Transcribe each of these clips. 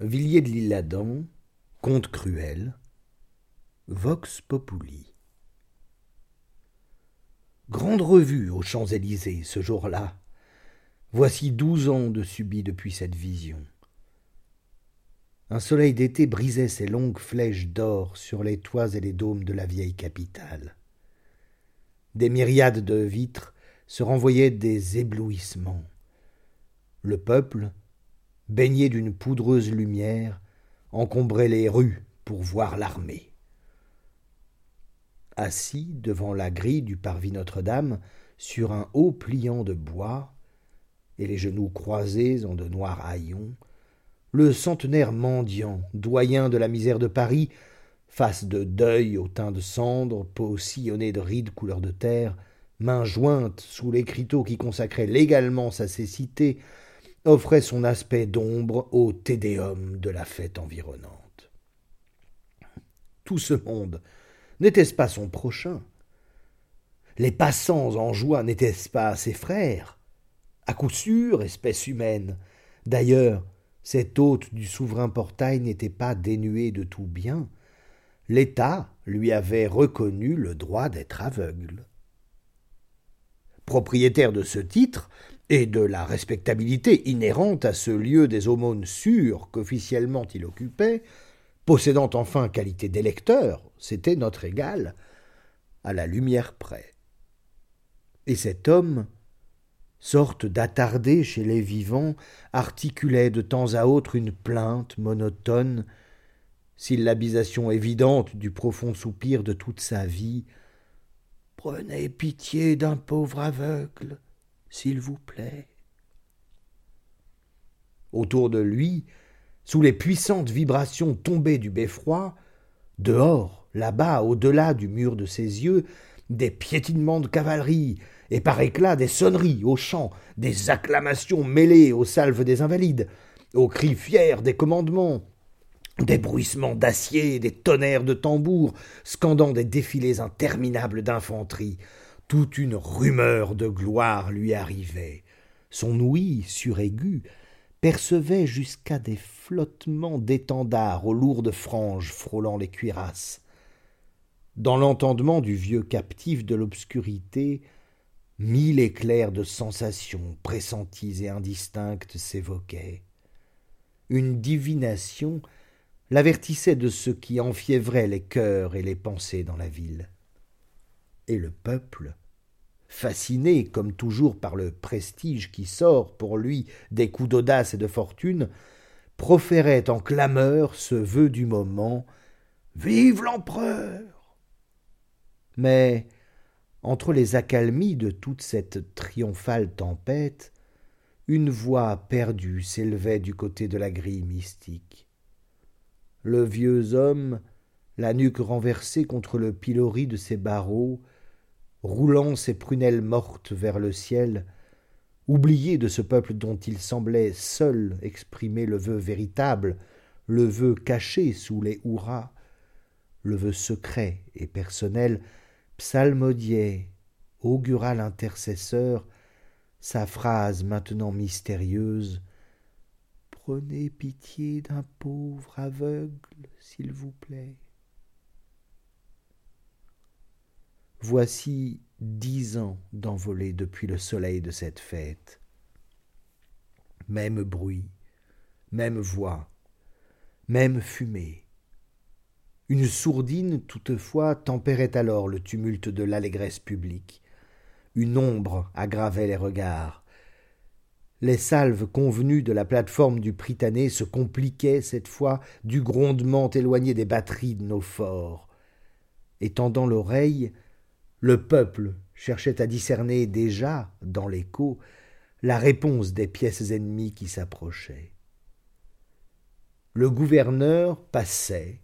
Villiers de l'Isle-Adam, Conte cruel, Vox Populi. Grande revue aux Champs-Élysées ce jour-là. Voici douze ans de subi depuis cette vision. Un soleil d'été brisait ses longues flèches d'or sur les toits et les dômes de la vieille capitale. Des myriades de vitres se renvoyaient des éblouissements. Le peuple, baigné d'une poudreuse lumière, encombrait les rues pour voir l'armée. Assis devant la grille du parvis Notre-Dame, sur un haut pliant de bois, et les genoux croisés en de noirs haillons, le centenaire mendiant, doyen de la misère de Paris, face de deuil au teint de cendre, peau sillonnée de rides couleur de terre, mains jointes sous l'écriteau qui consacrait légalement sa cécité, offrait son aspect d'ombre au tédéum de la fête environnante. Tout ce monde, n'était-ce pas son prochain? Les passants en joie n'étaient-ce pas ses frères? À coup sûr, espèce humaine. D'ailleurs, cet hôte du souverain portail n'était pas dénué de tout bien. L'État lui avait reconnu le droit d'être aveugle. Propriétaire de ce titre, et de la respectabilité inhérente à ce lieu des aumônes sûres qu'officiellement il occupait, possédant enfin qualité d'électeur, c'était notre égal, à la lumière près. Et cet homme, sorte d'attardé chez les vivants, articulait de temps à autre une plainte monotone, syllabisation évidente du profond soupir de toute sa vie. Prenez pitié d'un pauvre aveugle, s'il vous plaît. Autour de lui, sous les puissantes vibrations tombées du beffroi, dehors, là-bas, au-delà du mur de ses yeux, des piétinements de cavalerie, et par éclat des sonneries aux chants, des acclamations mêlées aux salves des invalides, aux cris fiers des commandements, des bruissements d'acier, des tonnerres de tambours, scandant des défilés interminables d'infanterie, toute une rumeur de gloire lui arrivait. Son ouïe suraiguë percevait jusqu'à des flottements d'étendards aux lourdes franges frôlant les cuirasses. Dans l'entendement du vieux captif de l'obscurité, mille éclairs de sensations pressenties et indistinctes s'évoquaient. Une divination l'avertissait de ce qui enfiévrait les cœurs et les pensées dans la ville et le peuple, fasciné comme toujours par le prestige qui sort pour lui des coups d'audace et de fortune, proférait en clameur ce vœu du moment Vive l'empereur Mais, entre les accalmies de toute cette triomphale tempête, une voix perdue s'élevait du côté de la grille mystique. Le vieux homme, la nuque renversée contre le pilori de ses barreaux, roulant ses prunelles mortes vers le ciel, oublié de ce peuple dont il semblait seul exprimer le vœu véritable, le vœu caché sous les hurrahs, le vœu secret et personnel, psalmodiait, augura l'intercesseur, sa phrase maintenant mystérieuse Prenez pitié d'un pauvre aveugle, s'il vous plaît. Voici dix ans d'envolée depuis le soleil de cette fête. Même bruit, même voix, même fumée. Une sourdine, toutefois, tempérait alors le tumulte de l'allégresse publique. Une ombre aggravait les regards. Les salves convenues de la plateforme du Prytanée se compliquaient cette fois du grondement éloigné des batteries de nos forts. Étendant l'oreille, le peuple cherchait à discerner déjà, dans l'écho, la réponse des pièces ennemies qui s'approchaient. Le gouverneur passait,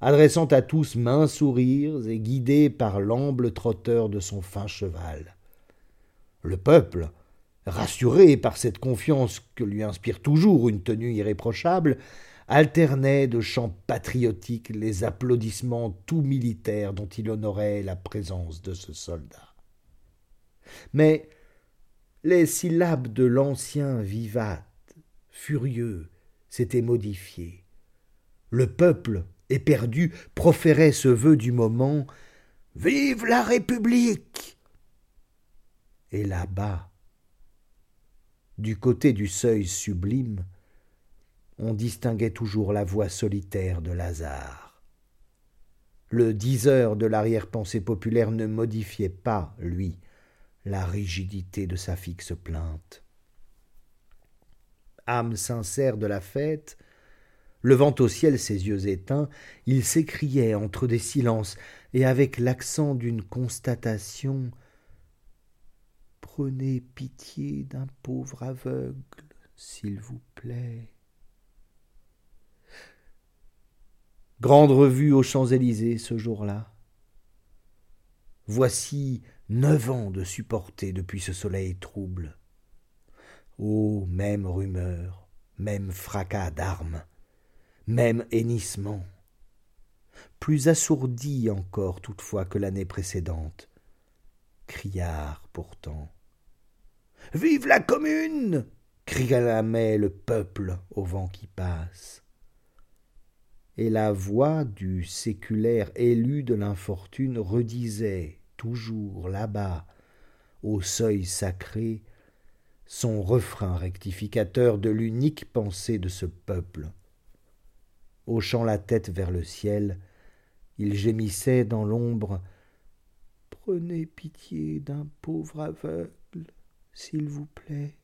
adressant à tous mains sourires et guidé par l'amble trotteur de son fin cheval. Le peuple, rassuré par cette confiance que lui inspire toujours une tenue irréprochable, alternaient de chants patriotiques les applaudissements tout militaires dont il honorait la présence de ce soldat. Mais les syllabes de l'ancien vivat, furieux, s'était modifié. Le peuple, éperdu, proférait ce vœu du moment Vive la République Et là-bas, du côté du seuil sublime, on distinguait toujours la voix solitaire de Lazare. Le diseur de l'arrière-pensée populaire ne modifiait pas, lui, la rigidité de sa fixe plainte. Âme sincère de la fête, levant au ciel ses yeux éteints, il s'écriait entre des silences et avec l'accent d'une constatation Prenez pitié d'un pauvre aveugle, s'il vous plaît. Grande revue aux Champs-Élysées ce jour-là. Voici neuf ans de supporter depuis ce soleil trouble. Ô même rumeur, même fracas d'armes, même hennissement, plus assourdi encore toutefois que l'année précédente, criard pourtant. Vive la commune cria le peuple au vent qui passe et la voix du séculaire élu de l'infortune redisait toujours là-bas, au seuil sacré, son refrain rectificateur de l'unique pensée de ce peuple. Hochant la tête vers le ciel, il gémissait dans l'ombre Prenez pitié d'un pauvre aveugle, s'il vous plaît.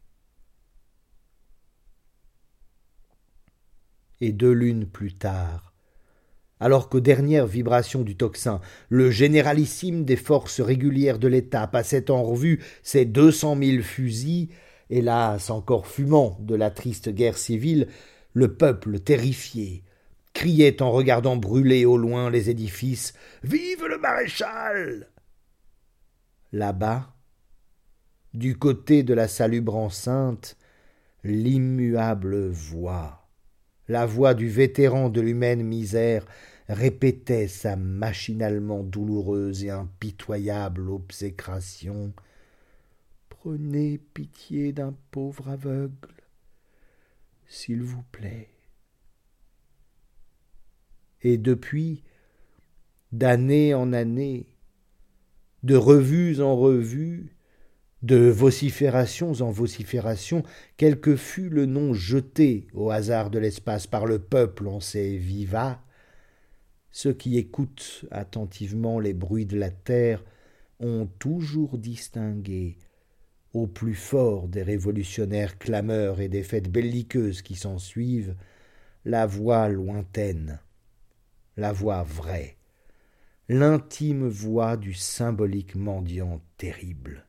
Et deux lunes plus tard, alors qu'aux dernières vibrations du tocsin, le généralissime des forces régulières de l'État passait en revue ses deux cent mille fusils, hélas encore fumant de la triste guerre civile, le peuple terrifié criait en regardant brûler au loin les édifices Vive le maréchal! Là-bas, du côté de la salubre enceinte, l'immuable voix la voix du vétéran de l'humaine misère répétait sa machinalement douloureuse et impitoyable obsécration. Prenez pitié d'un pauvre aveugle, s'il vous plaît. Et depuis, d'année en année, de revues en revues, de vociférations en vociférations, quel que fût le nom jeté au hasard de l'espace par le peuple en ces vivats, ceux qui écoutent attentivement les bruits de la terre ont toujours distingué, au plus fort des révolutionnaires clameurs et des fêtes belliqueuses qui s'ensuivent, la voix lointaine, la voix vraie, l'intime voix du symbolique mendiant terrible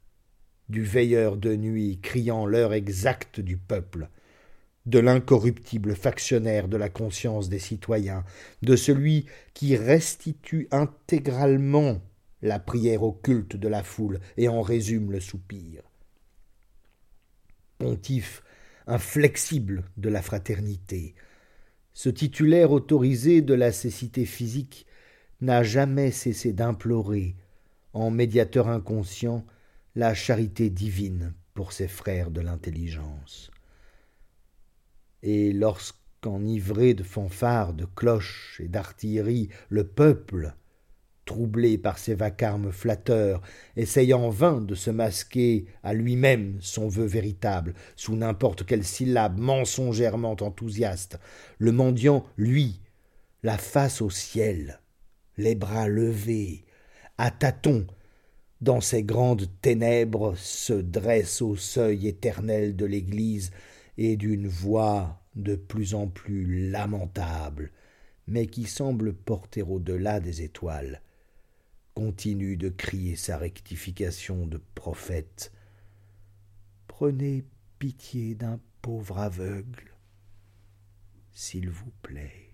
du veilleur de nuit criant l'heure exacte du peuple, de l'incorruptible factionnaire de la conscience des citoyens, de celui qui restitue intégralement la prière au culte de la foule et en résume le soupir. Pontife inflexible de la fraternité, ce titulaire autorisé de la cécité physique n'a jamais cessé d'implorer, en médiateur inconscient, la charité divine pour ses frères de l'intelligence. Et lorsqu'enivré de fanfares, de cloches et d'artillerie, le peuple, troublé par ces vacarmes flatteurs, essaye en vain de se masquer à lui-même son vœu véritable, sous n'importe quelle syllabe mensongèrement enthousiaste, le mendiant, lui, la face au ciel, les bras levés, à tâtons, dans ces grandes ténèbres se dresse au seuil éternel de l'Église et d'une voix de plus en plus lamentable, mais qui semble porter au-delà des étoiles, continue de crier sa rectification de prophète. Prenez pitié d'un pauvre aveugle, s'il vous plaît.